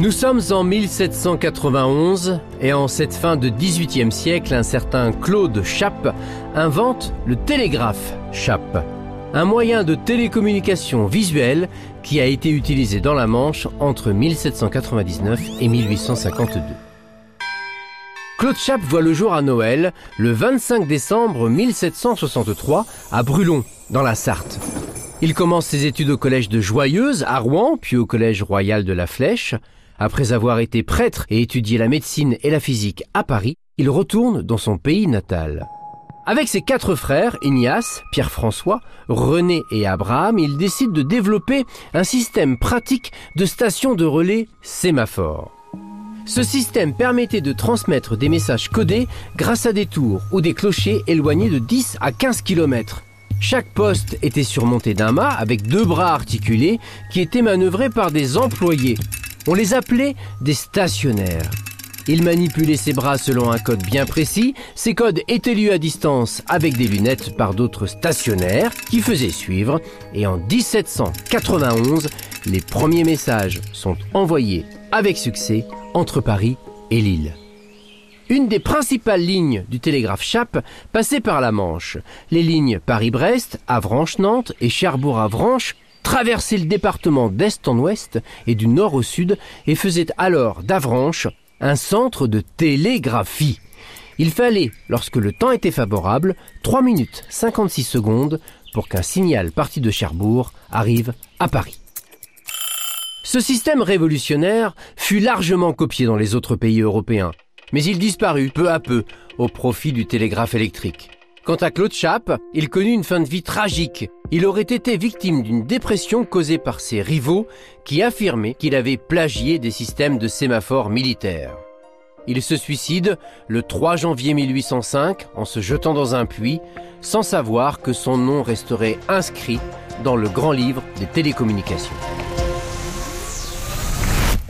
Nous sommes en 1791 et en cette fin de 18e siècle, un certain Claude Chappe invente le télégraphe Chappe, un moyen de télécommunication visuelle qui a été utilisé dans la Manche entre 1799 et 1852. Claude Chappe voit le jour à Noël le 25 décembre 1763 à Brulon, dans la Sarthe. Il commence ses études au collège de Joyeuse à Rouen, puis au collège royal de la Flèche. Après avoir été prêtre et étudié la médecine et la physique à Paris, il retourne dans son pays natal. Avec ses quatre frères, Ignace, Pierre-François, René et Abraham, il décide de développer un système pratique de stations de relais sémaphore. Ce système permettait de transmettre des messages codés grâce à des tours ou des clochers éloignés de 10 à 15 km. Chaque poste était surmonté d'un mât avec deux bras articulés qui étaient manœuvrés par des employés. On les appelait des stationnaires. Ils manipulaient ses bras selon un code bien précis. Ces codes étaient lus à distance avec des lunettes par d'autres stationnaires qui faisaient suivre. Et en 1791, les premiers messages sont envoyés avec succès entre Paris et Lille. Une des principales lignes du télégraphe Chappe passait par la Manche. Les lignes Paris-Brest, Avranches-Nantes et Cherbourg-Avranches traversaient le département d'est en ouest et du nord au sud et faisaient alors d'Avranches un centre de télégraphie. Il fallait, lorsque le temps était favorable, 3 minutes 56 secondes pour qu'un signal parti de Cherbourg arrive à Paris. Ce système révolutionnaire fut largement copié dans les autres pays européens, mais il disparut peu à peu au profit du télégraphe électrique. Quant à Claude Chappe, il connut une fin de vie tragique. Il aurait été victime d'une dépression causée par ses rivaux qui affirmaient qu'il avait plagié des systèmes de sémaphores militaires. Il se suicide le 3 janvier 1805 en se jetant dans un puits sans savoir que son nom resterait inscrit dans le grand livre des télécommunications.